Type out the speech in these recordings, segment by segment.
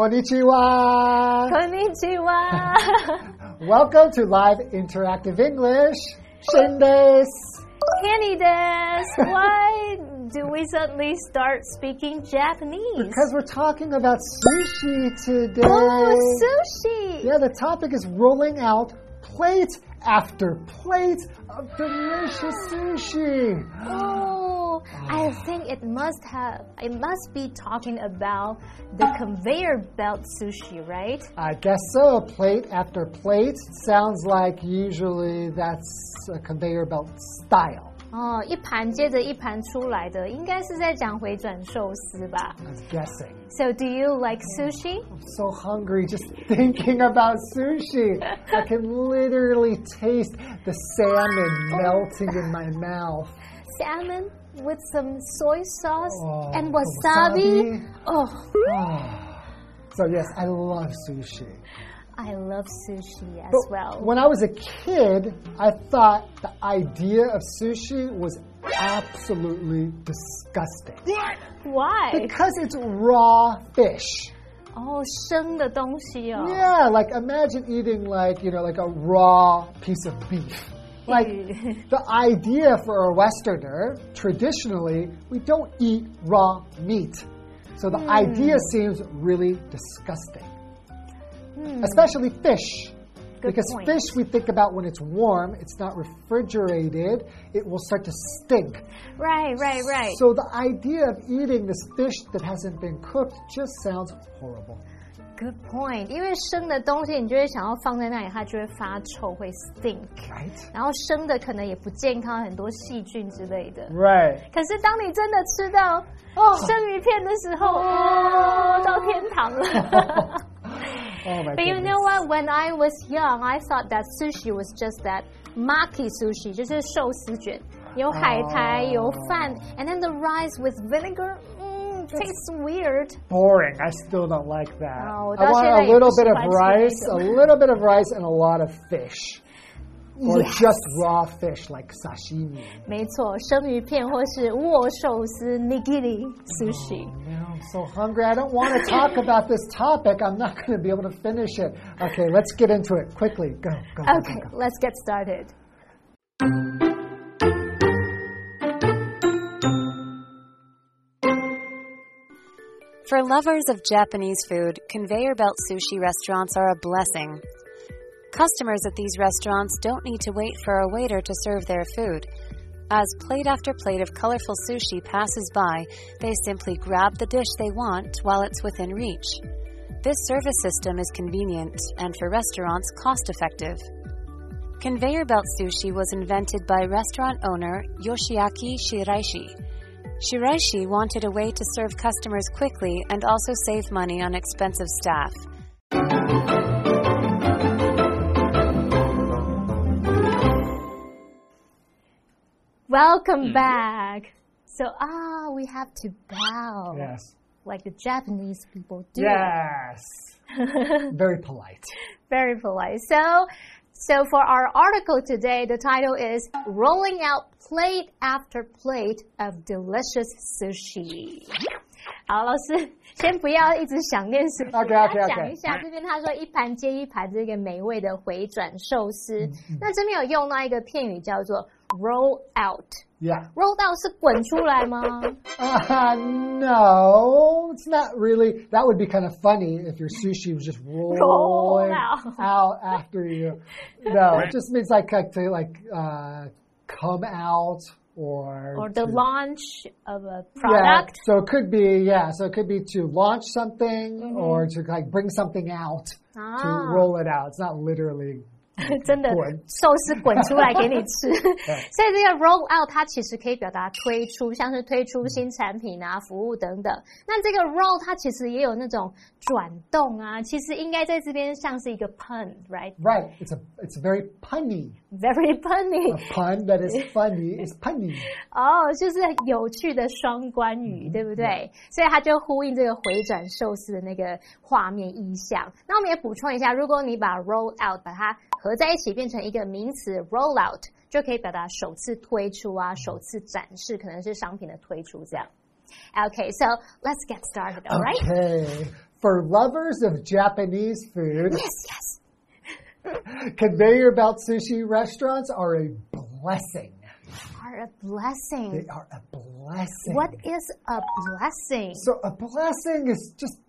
Konnichiwa. Konnichiwa. Welcome to Live Interactive English. Shindes. Kenny des. Why do we suddenly start speaking Japanese? Because we're talking about sushi today. Oh, sushi. Yeah, the topic is rolling out plate after plate of delicious sushi. Oh, Oh, I think it must have. It must be talking about the conveyor belt sushi, right? I guess so. Plate after plate sounds like usually that's a conveyor belt style. 哦，一盘接着一盘出来的，应该是在讲回转寿司吧 I was guessing. ？So do you like sushi? I'm so hungry just thinking about sushi. I can literally taste the salmon melting in my mouth. Salmon with some soy sauce Oh, and the wasabi. wasabi. Oh, Ah. So yes, I love sushi. I love sushi as But well. When I was a kid, I thought the idea of sushi was absolutely disgusting. Why? Because it's raw fish. 哦，生的东西哦。 Yeah, like imagine eating like, you know, like a raw piece of beef. Like the idea for a Westerner, traditionally, we don't eat raw meat. So the hmm. idea seems really disgusting. Hmm. Especially fish. Good because point. fish we think about when it's warm, it's not refrigerated, it will start to stink. Right, right, right. So the idea of eating this fish that hasn't been cooked just sounds horrible. Good point. 因为生的东西，你就会想要放在那里，它就会发臭，会 stink。Right? 然后生的可能也不健康，很多细菌之类的。Right. 可是当你真的吃到哦生鱼片的时候，哦，到天堂了。Oh But you know what? When I was young, I thought that sushi was just that maki sushi，就是寿司卷，有海苔，哦有饭，and then the rice with vinegar. Mm, tastes weird. boring. I still don't like that. Oh, I want that's a little bit of spicy rice, a item. little bit of rice, and a lot of fish. Or Yes. just raw fish like sashimi. 没错，生鱼片或是握寿司 nigiri sushi。 Now I'm so hungry. I don't want to talk about this topic. I'm not going to be able to finish it. Okay, let's get into it quickly. Go, go, go, Okay, go, go. let's get started. For lovers of Japanese food, conveyor belt sushi restaurants are a blessing. Customers at these restaurants don't need to wait for a waiter to serve their food. As plate after plate of colorful sushi passes by, they simply grab the dish they want while it's within reach. This service system is convenient and for restaurants cost effective. Conveyor belt sushi was invented by restaurant owner Yoshiaki Shiraishi. Shiraishi wanted a way to serve customers quickly and also save money on expensive staff. Welcome back. So ah, we have to bow Yes. like the Japanese people do. Yes. Very polite. Very polite. So, so for our article today, the title is "Rolling Out Plate After Plate of Delicious Sushi." 好，老师，先不要一直想念食谱 OK，OK，OK 大家讲一下这边他说一盘接一盘这个美味的回转寿司。那这边有用到一个片语叫做 roll out。 Yeah. roll out 是滚出来吗？ Uh, no, it's not really. That would be kind of funny if your sushi was just rolling Roll out. out after you. No, it just means like, like to like uh, come out or or the to- launch of a Yeah, product? so it could be yeah. So it could be to launch something Mm-hmm. or to like bring something out to Ah. roll it out. It's not literally 真的滚寿司滚出来给你吃，所以这个 roll out 它其实可以表达推出，像是推出新产品啊、服务等等。那这个 roll 它其实也有那种转动啊，其实应该在这边像是一个 pun，right？Very right. It's a it's very punny. punny A pun that is funny is punny. 哦，就是有趣的双关语，对不对？所以它就呼应这个回转寿司的那个画面意象。那我们也补充一下，如果你把 roll out 把它合在一起变成一个名词 roll out， 就可以表达首次推出啊，首次展示，可能是商品的推出这样。Okay, so let's get started, all right? Okay. For lovers of Japanese food, Yes, yes. conveyor belt sushi restaurants are a blessing. Are a blessing. They are a blessing. What is a blessing? So a blessing is just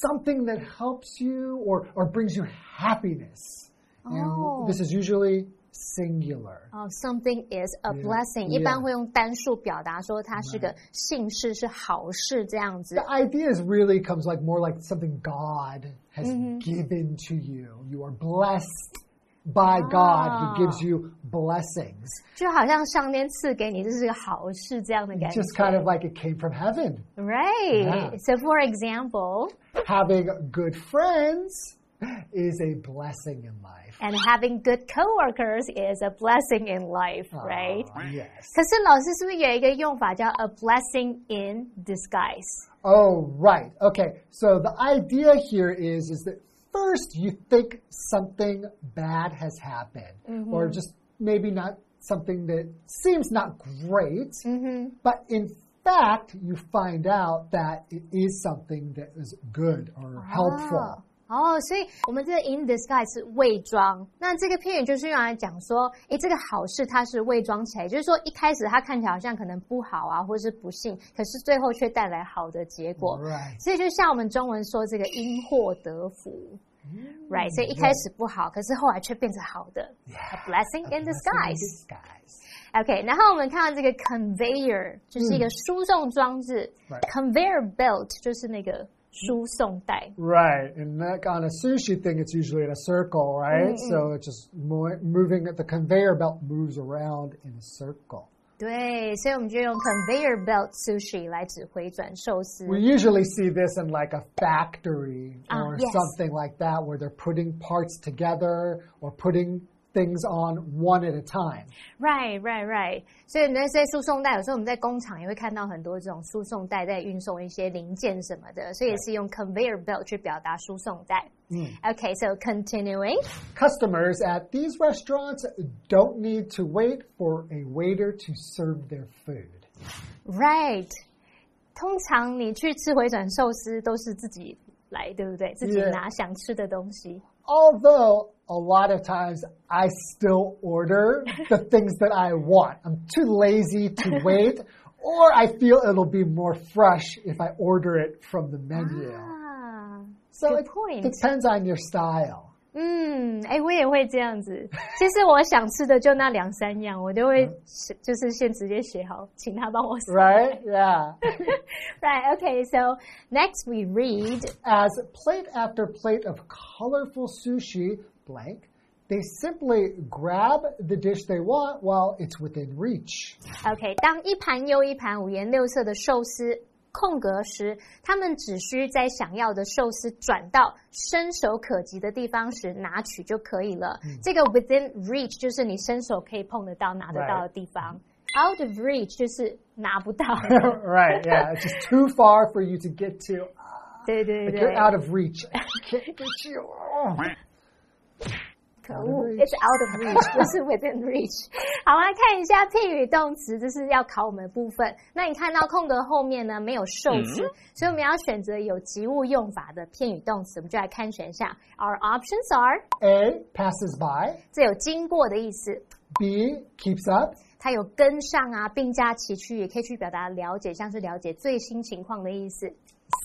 something that helps you or, or brings you happiness. And Oh. this is usually singular. 哦、s o m e t h i n g is a Yeah, blessing，、 yeah. 一般会用单数表达说它是个幸事，是好事这样子 The。idea is really comes like more like something God has Mm-hmm. given to you. You are blessed by God. Ah. He gives you blessings. 就好像上天赐给你，这是个好事这样的感觉。 Just kind of like it came from heaven. right. Yeah. So for example, Having good friends is a blessing in life. and having good coworkers is a blessing in life, right? Ah, yes. 可是老师是不是有一个用法叫 a blessing in disguise？ Oh, right. Okay. So the idea here is is that first you think something bad has happened or just maybe not something that seems not great, but in fact you find out that it is something that is good or helpful. 哦，所以我们这个 in disguise 是伪装，那这个片语就是用来讲说，诶，这个好事它是伪装起来，就是说一开始它看起来好像可能不好啊，或是不幸，可是最后却带来好的结果。Right. 所以就像我们中文说这个因祸得福。Right，所以一开始不好，可是后来却变成好的 a blessing in disguise。OK，然后我们看到这个 conveyor 就是一个输送装置、conveyor belt 就是那个 输送带。 Right, and like on a sushi thing, it's usually in a circle, right? So it's just mo moving. The conveyor belt moves around in a circle. 对，所以我们就用 conveyor belt sushi 来指回转寿司。 We usually see this in like a factory Ah, or yes. something like that, where they're putting parts together or putting things on one at a time. Right, right, right。所以那些输送带，有时候我们在工厂也会看到很多这种输送带在运送一些零件什么的，所以也是用 conveyor belt 去表达输送带。Okay, so continuing. Customers at these restaurants don't need to wait for a waiter to serve their food. Right. 通常你去吃回转寿司都是自己来，对不对？自己 Yeah. 拿想吃的东西。 Although a lot of times I still order the things that I want. I'm too lazy to wait, or I feel it'll be more fresh if I order it from the menu. 啊， So good it point. depends on your style. 嗯，哎，我也会这样子。其实我想吃的就那两三样，我就会写就是先直接写好，请他帮我送。 Right? Yeah. Right. Okay. So next we read. As plate after plate of colorful sushi blank, they simply grab the dish they want while it's within reach. OK，当一盘又一盘五颜六色的寿司空格时，他们只需在想要的寿司转到伸手可及的地方时拿取就可以了。这个 within reach 就是你伸手可以碰得到、拿得到的地方。Out of reach 就是拿不到。 right, yeah. It's just too far for you to get to. 对对 Like 对 you're out of reach. I can't get you. Oh. 可恶，It's out of reach，不是 within reach。好，来看一下片语动词，这是要考我们的部分。那你看到空格后面呢没有受词，所以我们要选择有及物用法的片语动词。我们就来看选项。Our options are，A passes by. 这有经过的意思，B keeps up. 它有跟上啊，并驾齐驱，也可以去表达了解，像是了解最新情况的意思。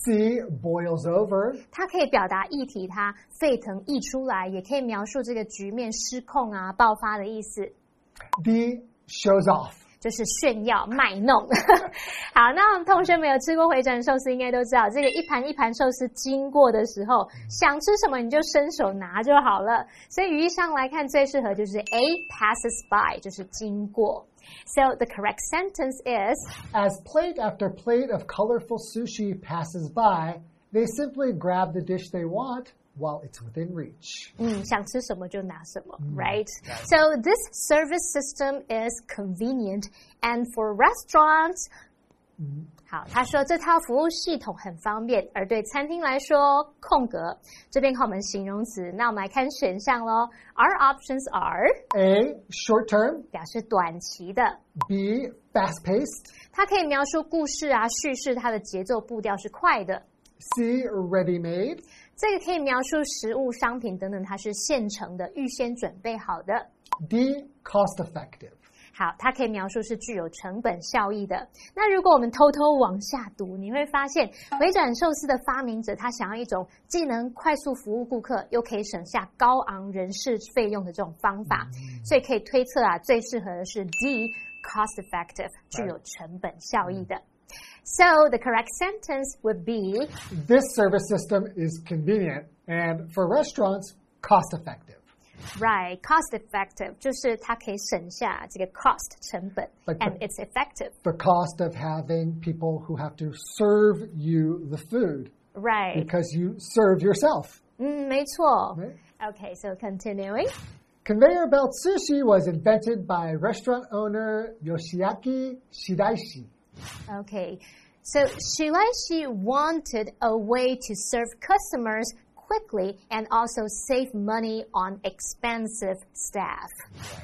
C boils over. 它可以表达议题它沸腾溢出来，也可以描述这个局面失控啊、爆发的意思。D shows off. 就是炫耀卖弄。好，那我们同学们有吃过回转寿司，应该都知道，这个一盘一盘寿司经过的时候，想吃什么你就伸手拿就好了。所以语义上来看，最适合就是 A passes by，就是经过。So the correct sentence is As plate after plate of colorful sushi passes by, they simply grab the dish they want while it's within reach. 嗯，想吃什么就拿什么，right? So this service system is convenient, and for restaurants, 好，他说这套服务系统很方便，而对餐厅来说，空格这边看我们形容词，那我们来看选项喽。Our options are A. Short term. 表示短期的 B. Fast paced. 它可以描述故事啊叙事，它的节奏步调是快的。 C. Ready made. 这个可以描述食物、商品等等，它是现成的、预先准备好的。D. Cost effective. 好，它可以描述是具有成本效益的。那如果我们偷偷往下读，你会发现回转寿司的发明者他想要一种既能快速服务顾客，又可以省下高昂人事费用的这种方法，所以可以推测啊，最适合的是 D cost effective，具有成本效益的。So the correct sentence would be This service system is convenient and for restaurants, cost effective. Right, cost effective cost 成本 and it's effective. The cost of having people who have to serve you the food. Right. Because you serve yourself. Mm, 嗯，没错。Right? Okay, so continuing. Conveyor belt sushi was invented by restaurant owner Yoshiaki Shiraishi. Okay, so Shiraishi wanted a way to serve customers quickly and also save money on expensive staff。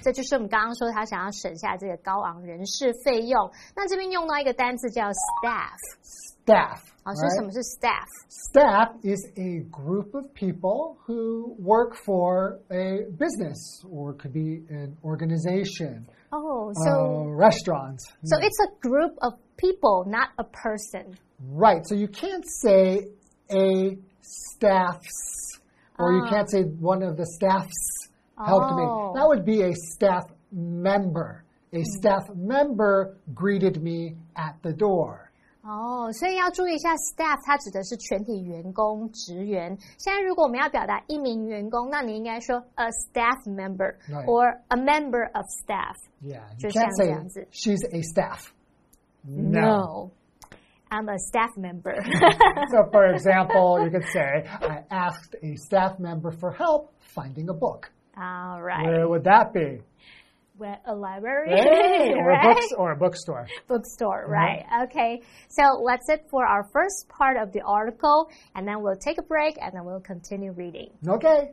这就是我们刚刚说他想要省下这个高昂人事费用。那这边用到一个单词叫 staff。Staff。好，说什么是 staff? staff is a group of people who work for a business or could be an organization. Oh, a so restaurants. so it's a group of people, not a person. Right. So you can't say a staffs or you can't ah. say one of the staffs helped me. Oh. That would be a staff member. A mm. staff member greeted me at the door. 哦，所以要注意一下，staff 它指的是全体员工、职员。现在如果我们要表达一名员工，那你应该说 a staff member or a member of staff。Yeah. 就像这样子。she's a staff. No, I'm a staff member. So, for example, you could say, I asked a staff member for help finding a book. All right. Where would that be? Well, a library, Hey, or, a right? books, or a bookstore. Bookstore, uh-huh. right? Okay. So that's it for our first part of the article, and then we'll take a break, and then we'll continue reading. Okay.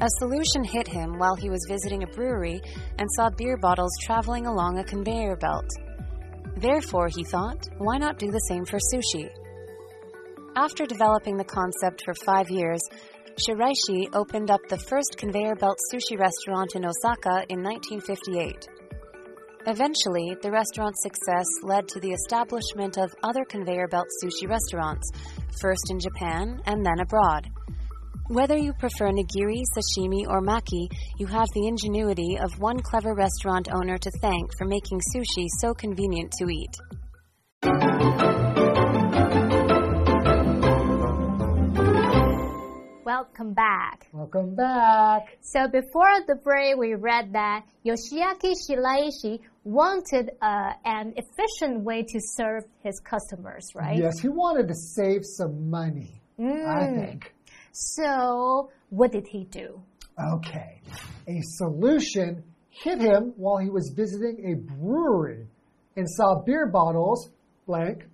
A solution hit him while he was visiting a brewery and saw beer bottles traveling along a conveyor belt. Therefore, he thought, why not do the same for sushi? After developing the concept for five years, Shiraishi opened up the first conveyor belt sushi restaurant in Osaka in 1958. Eventually, the restaurant's success led to the establishment of other conveyor belt sushi restaurants, first in Japan and then abroad. Whether you prefer nigiri, sashimi, or maki, you have the ingenuity of one clever restaurant owner to thank for making sushi so convenient to eat. Welcome back. Welcome back. So before the break, we read that Yoshiaki Shiraishi wanted uh, an efficient way to serve his customers, right? Yes, he wanted to save some money, I Mm. think. So what did he do? Okay. A solution hit him while he was visiting a brewery and saw beer bottles blank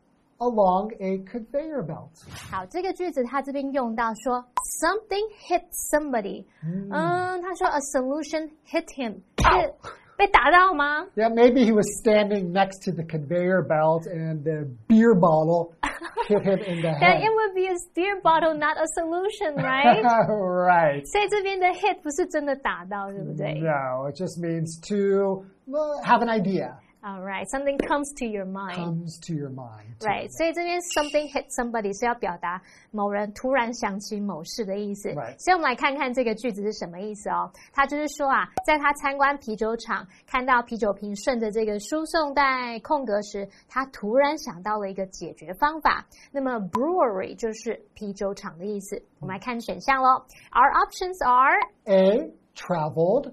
along a conveyor belt. 好，这个句子他这边用到说 something hit somebody，嗯，他说 a solution hit him，是被打到吗？ Yeah, maybe he was standing next to the conveyor belt and the beer bottle hit him in the Then head. it would be a beer bottle, not a solution, right? right. 所以这边的 hit 不是真的打到，对不对 No, it just means to well, have an idea. All right, something comes to your mind. Comes to your mind. Right，所以这边 something hit somebody 是要表达某人突然想起某事的意思。Right 所以我们来看看这个句子是什么意思哦。他就是说啊，在他参观啤酒厂，看到啤酒瓶顺着这个输送带空格时，他突然想到了一个解决方法。那么 brewery 就是啤酒厂的意思。我们来看选项喽。Our options are A, traveled.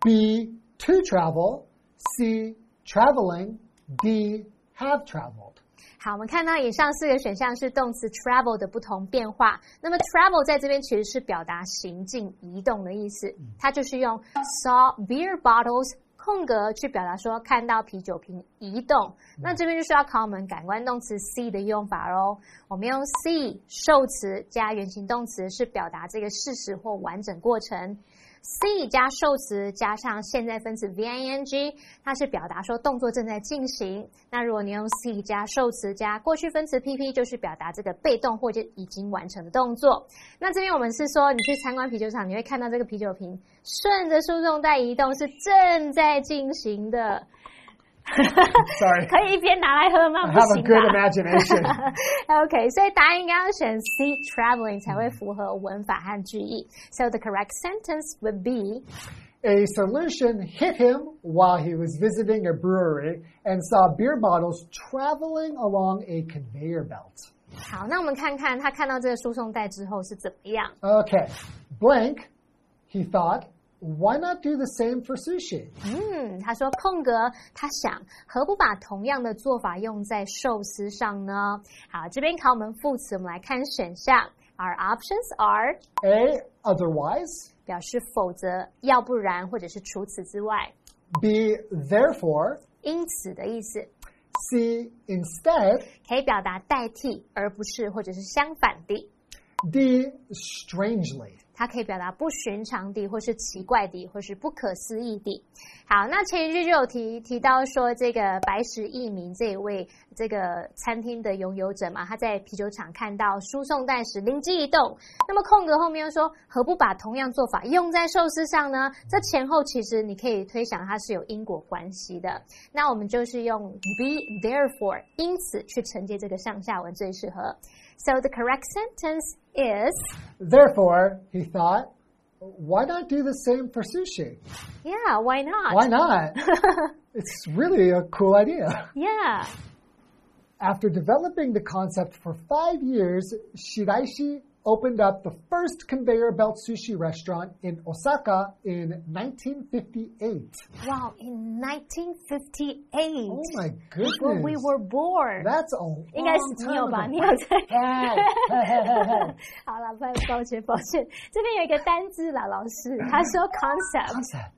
B, to travel. C, traveling. B, have traveled. 好，我们看到以上四个选项是动词 travel 的不同变化。那么 travel 在这边其实是表达行进、移动的意思，它就是用 saw beer bottles 空格去表达说看到啤酒瓶移动。那这边就是要考我们感官动词 see 的用法喽。我们用 see 受词加原形动词是表达这个事实或完整过程。C 加受词加上现在分词 v-i-n-g，它是表达说动作正在进行。那如果你用 c 加受词加过去分词 pp，就是表达这个被动或者已经完成的动作。那这边我们是说，你去参观啤酒厂，你会看到这个啤酒瓶顺着输送带移动，是正在进行的。Sorry. 可以一边拿来喝吗？ I 不 have a 行 good 吧 imagination. OK，所以答案应该要选 C traveling 才会符合文法和句意。So the correct sentence would be A solution hit him while he was visiting a brewery and saw beer bottles traveling along a conveyor belt. 好，那我们看看他看到这个输送带之后是怎么样。 Okay. Blank, he thought, why not do the same for sushi? 嗯，他说空格，他想何不把同样的做法用在寿司上呢？好，这边考我们副词，我们来看选项。Our options are A, otherwise. 表示否则、要不然或者是除此之外， B, therefore. 因此的意思， C, instead. 可以表达代替，而不是或者是相反的。 D, strangely. 它可以表达不寻常的，或是奇怪的，或是不可思议的。好，那前一句就有提提到说，这个白石一明这一位这个餐厅的拥有者嘛，他在啤酒厂看到输送带时灵机一动。那么空格后面又说，何不把同样做法用在寿司上呢？这前后其实你可以推想它是有因果关系的。那我们就是用 be therefore 因此去承接这个上下文最适合。So the correct sentence is. Therefore, he thought, why not do the same for sushi? Yeah, why not? Why not? it's really a cool idea. Yeah. After developing the concept for five years, Shiraishi opened up the first conveyor belt sushi restaurant in Osaka in 1958. Wow, in 1958. Oh my goodness. Before we were born. That's a 应该是 long 你有 time 吧？ ago. 你有在？ Hey, 好了，抱抱歉抱歉，这边有一个单字啦，老师，他说 concept， Concept.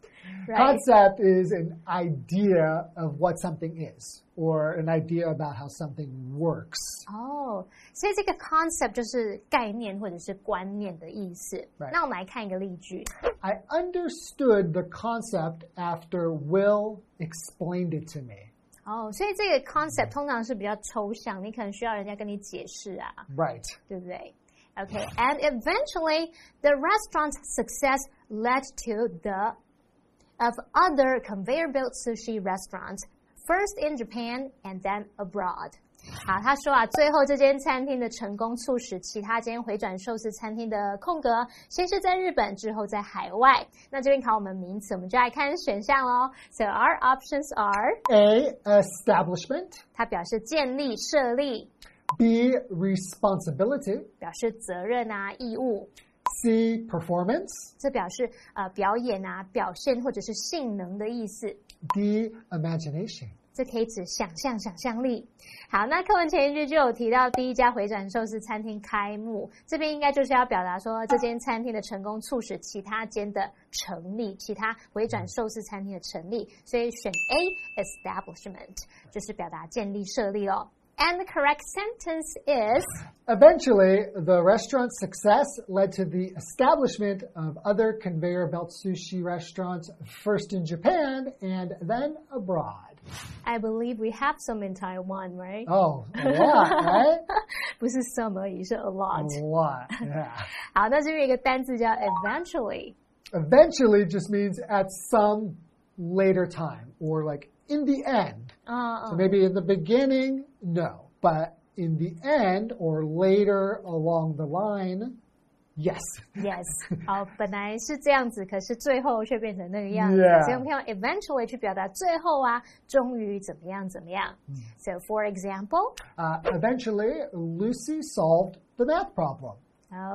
right？ Concept is an idea of what something is, or an idea about how something works. 哦，所以这个 concept 就是概念或者是观念的意思。 Right 那我们来看一个例句。 I understood the concept after Will explained it to me. 哦，所以这个 concept 通常是比较抽象，你可能需要人家跟你解释啊。 Right. 对不对？Okay, and eventually the restaurant's success led to the of other conveyor belt sushi restaurants, first in Japan and then abroad. 好，他说啊，最后这间餐厅的成功促使其他间回转寿司餐厅的空格，先是在日本，之后在海外。那这边考我们名词，我们就来看选项喽。So our options are， A. Establishment. 它表示建立、设立， B. Responsibility. 表示责任啊、义务。 C. Performance. 这表示呃表演啊、表现或者是性能的意思。D. Imagination. 这可以指想象、想象力。好，那课文前一句就有提到第一家回转寿司餐厅开幕，这边应该就是要表达说这间餐厅的成功促使其他间的成立，其他回转寿司餐厅的成立，所以选 A establishment 就是表达建立、设立哦。And the correct sentence is Eventually, the restaurant's success led to the establishment of other conveyor belt sushi restaurants, first in Japan and then abroad. I believe we have some in Taiwan, right？、 Oh, a lot, right? 不是 some 而已，是 a lot。 A lot, yeah. 好，那这边有一个单字叫 eventually。 Eventually just means at some later time or like in the end. 嗯 So 嗯 maybe in the beginning, no. But in the end or later along the line, yes. ，yes，好，本来是这样子，可是最后却变成那个样子 Yeah 所以我们可以用 eventually 去表达最后啊，终于怎么样怎么样。So for example, Uh, eventually, Lucy solved the math problem.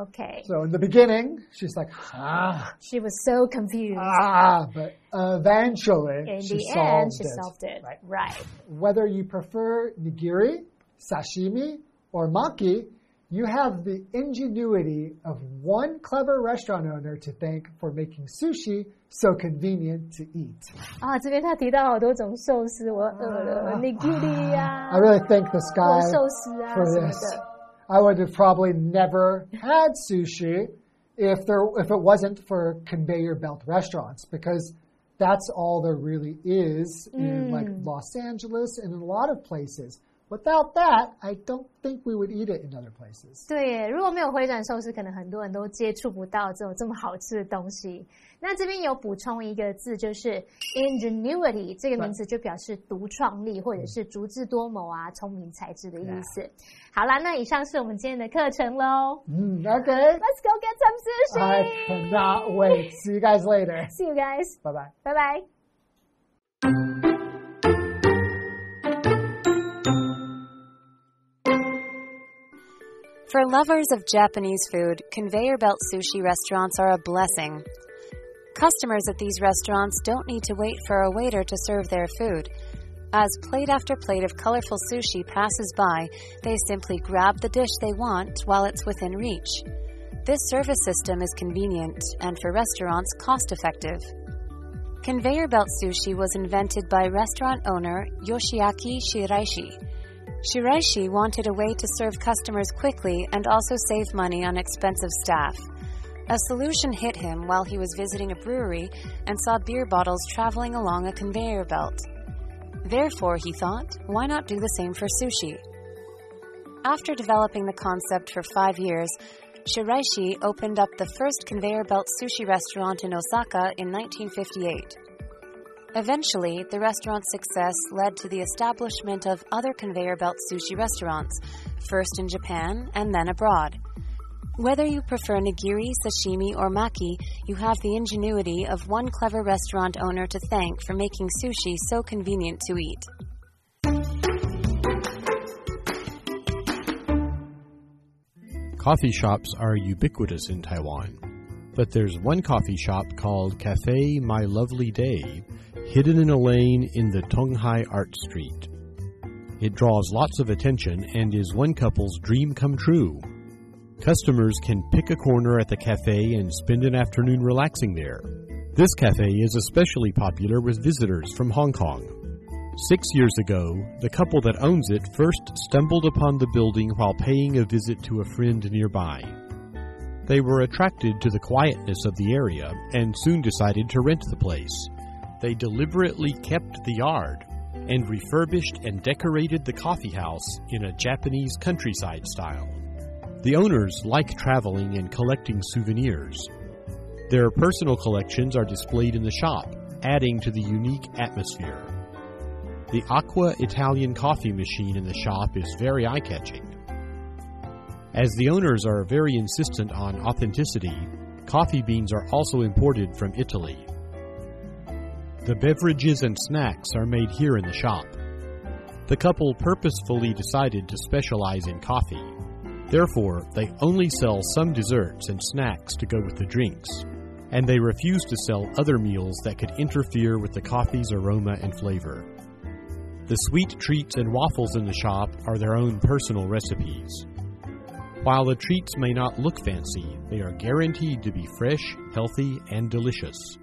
okay, So in the beginning, she's like, ah, she was so confused. ah, but eventually In she the solved end, she it. solved it. Right. Right. Whether you prefer nigiri, sashimi, or maki, you have the ingenuity of one clever restaurant owner to thank for making sushi so convenient to eat. 啊，这边他提到好多种寿司，我饿了，nigiri 啊 I，really thank this 握 guy 寿司啊 for 什么 this. 的。I would have probably never had sushi if there if it wasn't for conveyor belt restaurants because that's all there really is in like mm. Los Angeles and in a lot of places. Without that, I don't think we would eat it in other places. 对，如果没有回转寿司，可能很多人都接触不到这种这么好吃的东西。那这边有补充一个字，就是 ingenuity 这个名词就表示独创力或者是足智多谋啊、聪明才智的意思。好啦，那以上是我们今天的课程喽。Mm, okay. Let's go get some sushi. I cannot wait. See you guys later. See you guys. Bye bye. 拜拜。For lovers of Japanese food, conveyor belt sushi restaurants are a blessing. Customers at these restaurants don't need to wait for a waiter to serve their food. As plate after plate of colorful sushi passes by, they simply grab the dish they want while it's within reach. This service system is convenient and for restaurants cost effective. Conveyor belt sushi was invented by restaurant owner Yoshiaki Shiraishi. Shiraishi wanted a way to serve customers quickly and also save money on expensive staff. A solution hit him while he was visiting a brewery and saw beer bottles traveling along a conveyor belt. Therefore, he thought, why not do the same for sushi? After developing the concept for five years, Shiraishi opened up the first conveyor belt sushi restaurant in Osaka in 1958. Eventually, the restaurant's success led to the establishment of other conveyor belt sushi restaurants, first in Japan and then abroad. Whether you prefer nigiri, sashimi, or maki, you have the ingenuity of one clever restaurant owner to thank for making sushi so convenient to eat. Coffee shops are ubiquitous in Taiwan, but there's one coffee shop called Cafe My Lovely Day, hidden in a lane in the Tonghai Art Street. It draws lots of attention and is one couple's dream come true. Customers can pick a corner at the cafe and spend an afternoon relaxing there. This cafe is especially popular with visitors from Hong Kong. Six years ago, the couple that owns it first stumbled upon the building while paying a visit to a friend nearby. They were attracted to the quietness of the area and soon decided to rent the place. They deliberately kept the yard and refurbished and decorated the coffee house in a Japanese countryside style. The owners like traveling and collecting souvenirs. Their personal collections are displayed in the shop, adding to the unique atmosphere. The Aqua Italian coffee machine in the shop is very eye catching. As the owners are very insistent on authenticity, coffee beans are also imported from Italy. The beverages and snacks are made here in the shop. The couple purposefully decided to specialize in coffee. Therefore, they only sell some desserts and snacks to go with the drinks, and they refuse to sell other meals that could interfere with the coffee's aroma and flavor. The sweet treats and waffles in the shop are their own personal recipes. While the treats may not look fancy, they are guaranteed to be fresh, healthy, and delicious.